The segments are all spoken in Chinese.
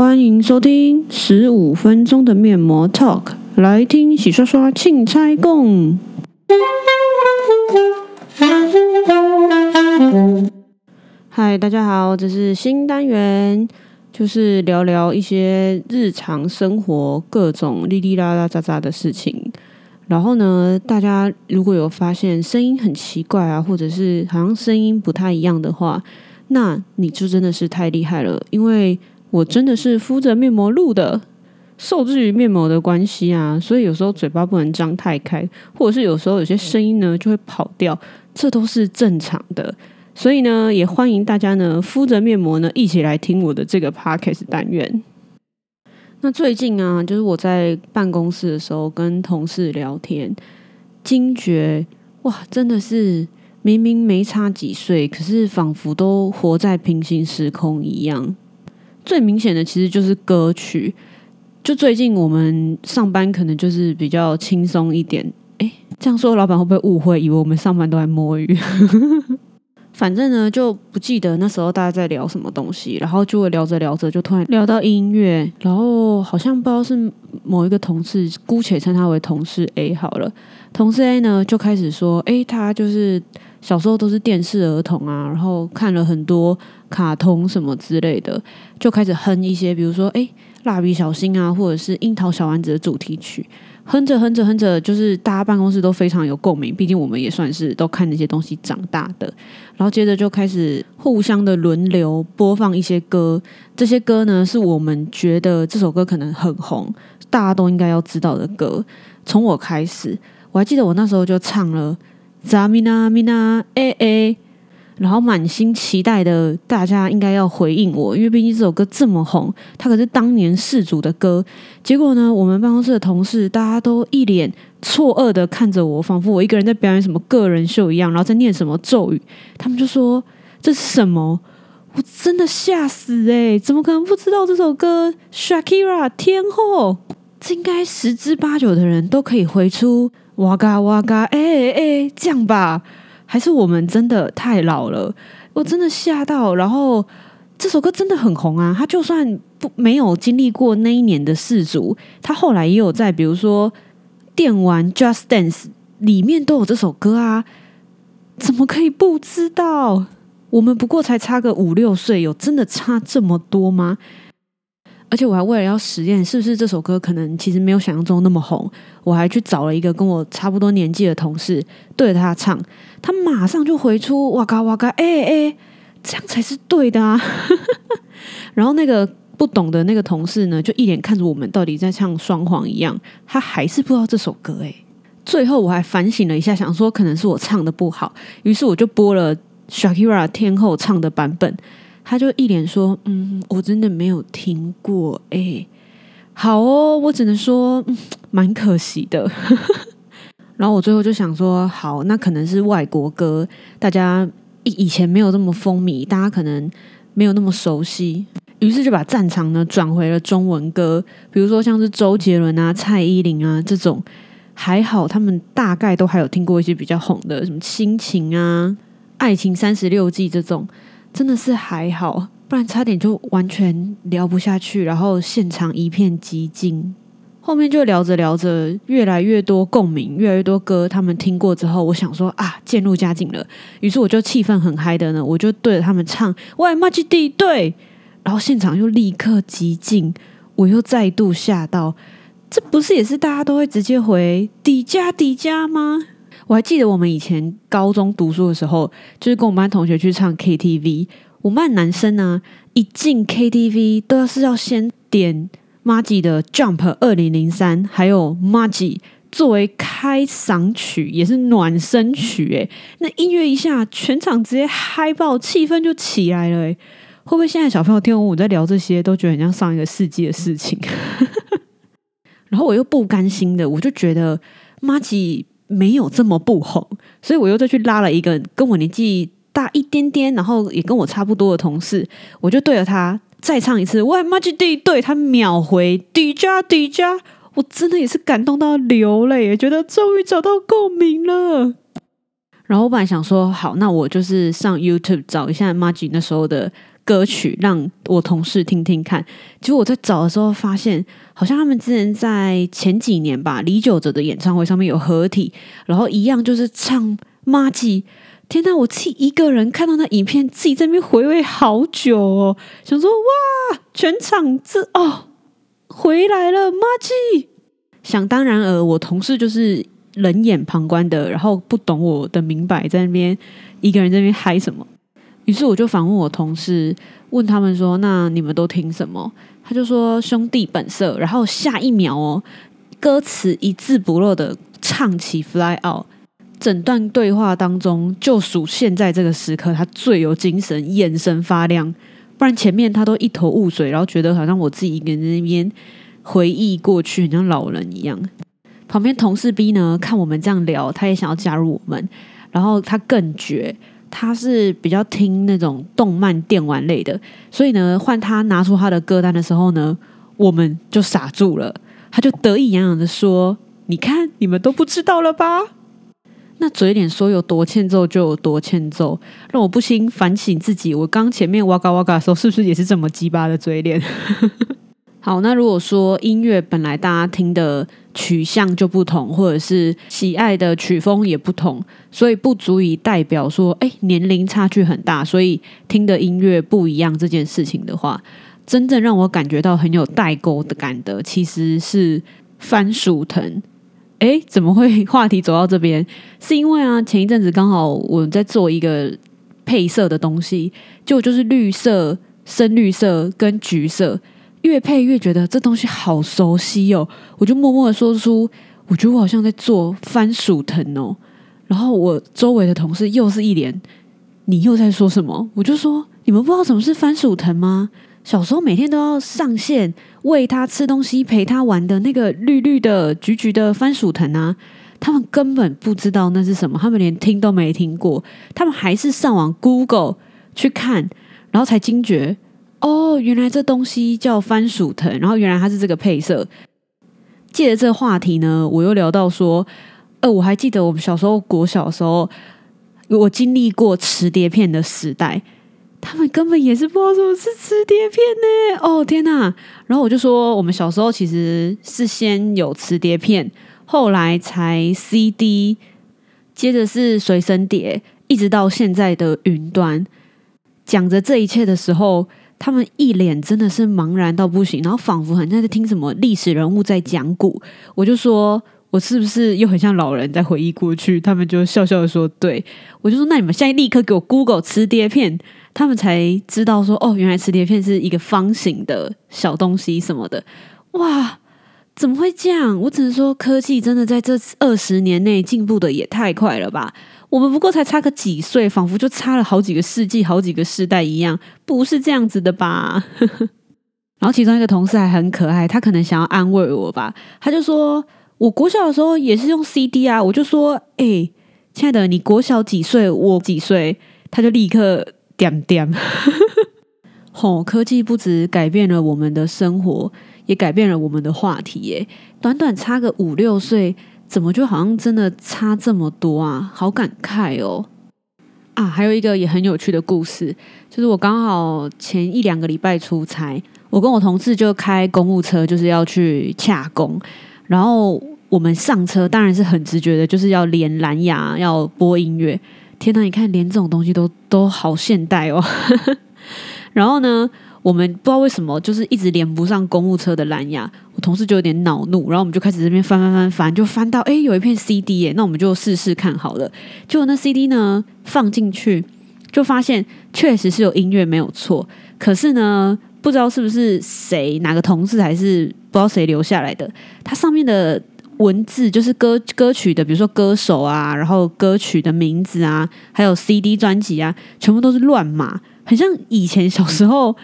欢迎收听十五分钟的面膜 Talk，来听洗刷刷庆猜共。嗨，大家好，这是新单元，就是聊聊一些日常生活各种哩哩啦啦喳喳的事情。然后呢，大家如果有发现声音很奇怪啊，或者是好像声音不太一样的话，那你就真的是太厉害了，因为。我真的是敷着面膜录的，受制于面膜的关系啊，所以有时候嘴巴不能张太开，或者是有时候有些声音呢就会跑掉，这都是正常的。所以呢，也欢迎大家呢敷着面膜呢一起来听我的这个 podcast 单元。那最近啊，就是我在办公室的时候跟同事聊天，惊觉哇，真的是明明没差几岁，可是仿佛都活在平行时空一样。最明显的其实就是歌曲，就最近我们上班可能就是比较轻松一点。诶，这样说老板会不会误会，以为我们上班都在摸鱼？反正呢，就不记得那时候大家在聊什么东西，然后就会聊着聊着就突然聊到音乐，然后好像不知道是某一个同事，姑且称他为同事 A 好了。同事 A 呢就开始说，诶，他就是小时候都是电视儿童啊，然后看了很多。卡通什么之类的，就开始哼一些，比如说，诶，蜡笔小新啊，或者是樱桃小丸子的主题曲，哼着哼着哼着，就是大家办公室都非常有共鸣。毕竟我们也算是都看那些东西长大的。然后接着就开始互相的轮流播放一些歌，这些歌呢，是我们觉得这首歌可能很红，大家都应该要知道的歌。从我开始，我还记得我那时候就唱了《扎米娜米娜诶诶》。然后满心期待的，大家应该要回应我，因为毕竟这首歌这么红，它可是当年世祖的歌。结果呢，我们办公室的同事大家都一脸错愕的看着我，仿佛我一个人在表演什么个人秀一样，然后在念什么咒语。他们就说：“这是什么？”我真的吓死诶，怎么可能不知道这首歌？Shakira 天后，这应该十之八九的人都可以回出哇嘎哇嘎哎哎哎这样吧。还是我们真的太老了，我真的吓到。然后这首歌真的很红啊，他就算不没有经历过那一年的世足，他后来也有在比如说电玩 Just Dance 里面都有这首歌啊，怎么可以不知道？我们不过才差个五六岁，有真的差这么多吗？而且我还为了要实验是不是这首歌可能其实没有想象中那么红，我还去找了一个跟我差不多年纪的同事对着他唱，他马上就回出哇嘎哇嘎哎哎，这样才是对的啊！然后那个不懂的那个同事呢，就一脸看着我们到底在唱双簧一样，他还是不知道这首歌哎。最后我还反省了一下，想说可能是我唱的不好，于是我就播了 Shakira 天后唱的版本。他就一脸说：“嗯，我真的没有听过，哎，好哦，我只能说，嗯，蛮可惜的。”然后我最后就想说：“好，那可能是外国歌，大家以以前没有这么风靡，大家可能没有那么熟悉。”于是就把战场呢转回了中文歌，比如说像是周杰伦啊、蔡依林啊这种，还好他们大概都还有听过一些比较红的，什么《亲情》啊、《爱情三十六计》这种。真的是还好，不然差点就完全聊不下去，然后现场一片寂静。后面就聊着聊着，越来越多共鸣，越来越多歌他们听过之后，我想说啊，渐入佳境了。于是我就气氛很嗨的呢，我就对着他们唱：“喂，麻吉弟，对。”然后现场又立刻寂静，我又再度吓到。这不是也是大家都会直接回“底加底加”吗？我还记得我们以前高中读书的时候，就是跟我们班同学去唱 KTV。我们班男生呢，一进 KTV 都是要先点 Maggie 的 Jump 二零零三，还有 Maggie 作为开嗓曲，也是暖身曲。诶，那音乐一下，全场直接嗨爆，气氛就起来了。诶，会不会现在小朋友听完我在聊这些，都觉得很像上一个世纪的事情？然后我又不甘心的，我就觉得 Maggie。没有这么不红，所以我又再去拉了一个跟我年纪大一点点，然后也跟我差不多的同事，我就对着他再唱一次。喂，Maggie，对，他秒回底加底加，我真的也是感动到流泪，觉得终于找到共鸣了。然后我本来想说，好，那我就是上 YouTube 找一下 m a g i 那时候的歌曲让我同事听听看。结果我在找的时候发现，好像他们之前在前几年吧，李玖哲的演唱会上面有合体，然后一样就是唱《妈吉》。天呐，我自己一个人看到那影片，自己在那边回味好久哦，想说哇，全场这哦回来了，妈吉。想当然尔，我同事就是冷眼旁观的，然后不懂我的明白，在那边一个人在那边嗨什么。于是我就反问我同事，问他们说：“那你们都听什么？”他就说：“兄弟本色。”然后下一秒哦，歌词一字不漏的唱起《Fly Out》，整段对话当中就属现在这个时刻，他最有精神，眼神发亮。不然前面他都一头雾水，然后觉得好像我自己一个人在那边。回忆过去，像老人一样。旁边同事 B 呢，看我们这样聊，他也想要加入我们。然后他更绝，他是比较听那种动漫电玩类的，所以呢，换他拿出他的歌单的时候呢，我们就傻住了。他就得意洋洋的说：“你看，你们都不知道了吧？”那嘴脸说有多欠揍就有多欠揍，让我不禁反省自己。我刚前面哇嘎哇嘎的时候，是不是也是这么鸡巴的嘴脸？好，那如果说音乐本来大家听的取向就不同，或者是喜爱的曲风也不同，所以不足以代表说，哎，年龄差距很大，所以听的音乐不一样这件事情的话，真正让我感觉到很有代沟的感的，其实是番薯藤。哎，怎么会话题走到这边？是因为啊，前一阵子刚好我在做一个配色的东西，就就是绿色、深绿色跟橘色。越配越觉得这东西好熟悉哦，我就默默的说出，我觉得我好像在做番薯藤哦。然后我周围的同事又是一脸，你又在说什么？我就说，你们不知道什么是番薯藤吗？小时候每天都要上线喂它吃东西、陪它玩的那个绿绿的、橘橘的番薯藤啊，他们根本不知道那是什么，他们连听都没听过，他们还是上网 Google 去看，然后才惊觉。哦，原来这东西叫番薯藤，然后原来它是这个配色。借着这个话题呢，我又聊到说，呃，我还记得我们小时候国小的时候，我经历过磁碟片的时代，他们根本也是不知道什么是磁碟片呢。哦，天哪！然后我就说，我们小时候其实是先有磁碟片，后来才 CD，接着是随身碟，一直到现在的云端。讲着这一切的时候。他们一脸真的是茫然到不行，然后仿佛很像在听什么历史人物在讲古。我就说，我是不是又很像老人在回忆过去？他们就笑笑的说：“对。”我就说：“那你们现在立刻给我 Google 磁碟片。”他们才知道说：“哦，原来磁碟片是一个方形的小东西什么的。”哇，怎么会这样？我只能说，科技真的在这二十年内进步的也太快了吧。我们不过才差个几岁，仿佛就差了好几个世纪、好几个世代一样，不是这样子的吧？然后其中一个同事还很可爱，他可能想要安慰我吧，他就说：“我国小的时候也是用 CD 啊。”我就说：“哎、欸，亲爱的，你国小几岁？我几岁？”他就立刻点点。吼，科技不止改变了我们的生活，也改变了我们的话题耶。短短差个五六岁。怎么就好像真的差这么多啊？好感慨哦！啊，还有一个也很有趣的故事，就是我刚好前一两个礼拜出差，我跟我同事就开公务车，就是要去洽公。然后我们上车，当然是很直觉的，就是要连蓝牙，要播音乐。天哪，你看，连这种东西都都好现代哦。然后呢，我们不知道为什么，就是一直连不上公务车的蓝牙。我同事就有点恼怒，然后我们就开始这边翻翻翻翻，就翻到哎，有一片 CD 耶，那我们就试试看好了。结果那 CD 呢，放进去，就发现确实是有音乐没有错。可是呢，不知道是不是谁哪个同事还是不知道谁留下来的，它上面的文字就是歌歌曲的，比如说歌手啊，然后歌曲的名字啊，还有 CD 专辑啊，全部都是乱码，很像以前小时候。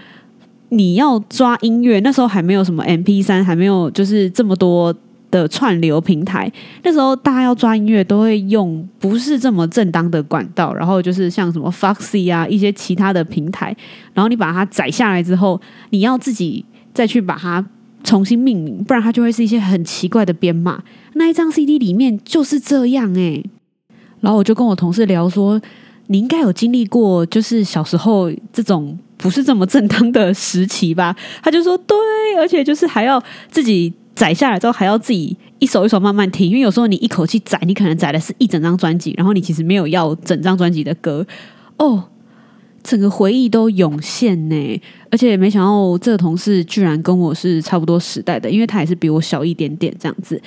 你要抓音乐，那时候还没有什么 MP3，还没有就是这么多的串流平台。那时候大家要抓音乐，都会用不是这么正当的管道，然后就是像什么 Foxy 啊一些其他的平台。然后你把它载下来之后，你要自己再去把它重新命名，不然它就会是一些很奇怪的编码。那一张 CD 里面就是这样诶、然后我就跟我同事聊说。你应该有经历过，就是小时候这种不是这么正当的时期吧？他就说对，而且就是还要自己载下来之后，还要自己一首一首慢慢听，因为有时候你一口气载，你可能载的是一整张专辑，然后你其实没有要整张专辑的歌哦，整个回忆都涌现呢。而且没想到这个同事居然跟我是差不多时代的，因为他也是比我小一点点这样子。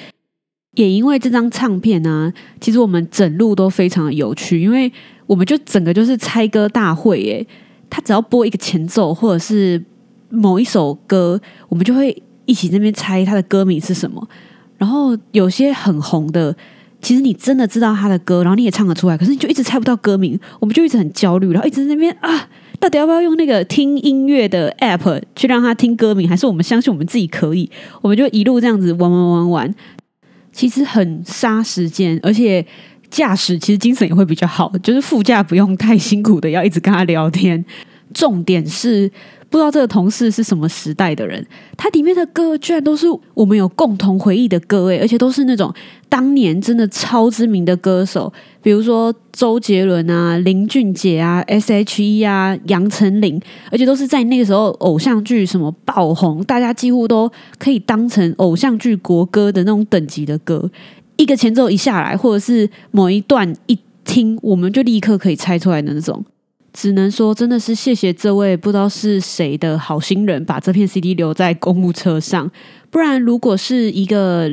也因为这张唱片呢、其实我们整路都非常的有趣，因为我们就整个就是猜歌大会耶。他只要播一个前奏或者是某一首歌，我们就会一起在那边猜他的歌名是什么。然后有些很红的，其实你真的知道他的歌，然后你也唱得出来，可是你就一直猜不到歌名，我们就一直很焦虑，然后一直在那边啊，到底要不要用那个听音乐的 app 去让他听歌名，还是我们相信我们自己可以？我们就一路这样子玩玩玩玩。其实很杀时间，而且驾驶其实精神也会比较好，就是副驾不用太辛苦的要一直跟他聊天。重点是。不知道这个同事是什么时代的人，他里面的歌居然都是我们有共同回忆的歌诶，而且都是那种当年真的超知名的歌手，比如说周杰伦啊、林俊杰啊、S.H.E 啊、杨丞琳，而且都是在那个时候偶像剧什么爆红，大家几乎都可以当成偶像剧国歌的那种等级的歌。一个前奏一下来，或者是某一段一听，我们就立刻可以猜出来的那种。只能说，真的是谢谢这位不知道是谁的好心人，把这片 CD 留在公务车上。不然，如果是一个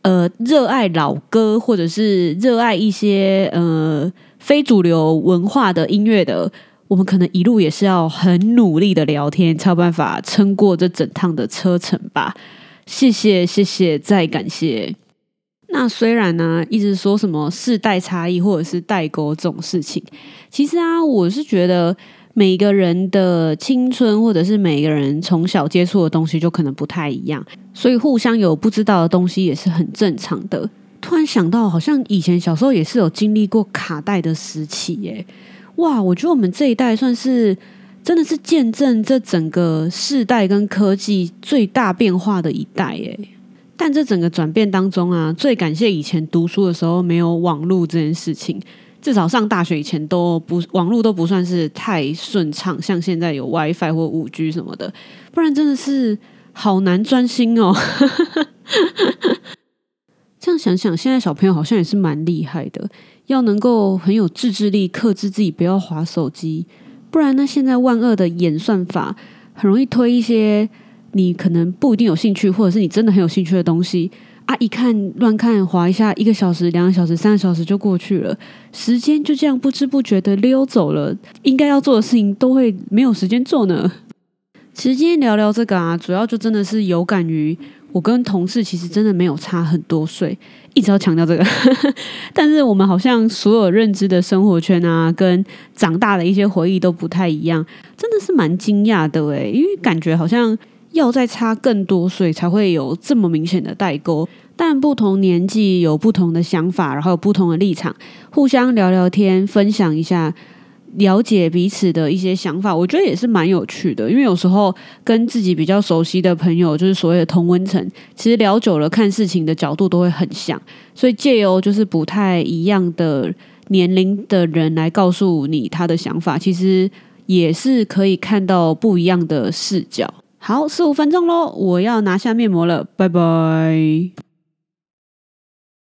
呃热爱老歌，或者是热爱一些呃非主流文化的音乐的，我们可能一路也是要很努力的聊天，才有办法撑过这整趟的车程吧。谢谢，谢谢，再感谢。那虽然呢，一直说什么世代差异或者是代沟这种事情，其实啊，我是觉得每个人的青春或者是每个人从小接触的东西就可能不太一样，所以互相有不知道的东西也是很正常的。突然想到，好像以前小时候也是有经历过卡带的时期耶，哇！我觉得我们这一代算是真的是见证这整个世代跟科技最大变化的一代耶。但这整个转变当中啊，最感谢以前读书的时候没有网络这件事情。至少上大学以前都不网络都不算是太顺畅，像现在有 WiFi 或五 G 什么的，不然真的是好难专心哦。这样想想，现在小朋友好像也是蛮厉害的，要能够很有自制力，克制自己不要滑手机，不然呢，现在万恶的演算法很容易推一些。你可能不一定有兴趣，或者是你真的很有兴趣的东西啊！一看乱看，滑一下，一个小时、两个小时、三个小时就过去了，时间就这样不知不觉的溜走了。应该要做的事情都会没有时间做呢。其实今天聊聊这个啊，主要就真的是有感于我跟同事其实真的没有差很多岁，一直要强调这个。但是我们好像所有认知的生活圈啊，跟长大的一些回忆都不太一样，真的是蛮惊讶的诶，因为感觉好像。要再差更多岁才会有这么明显的代沟，但不同年纪有不同的想法，然后有不同的立场，互相聊聊天，分享一下，了解彼此的一些想法，我觉得也是蛮有趣的。因为有时候跟自己比较熟悉的朋友，就是所谓的同温层，其实聊久了，看事情的角度都会很像，所以借由就是不太一样的年龄的人来告诉你他的想法，其实也是可以看到不一样的视角。好，十五分钟喽，我要拿下面膜了，拜拜。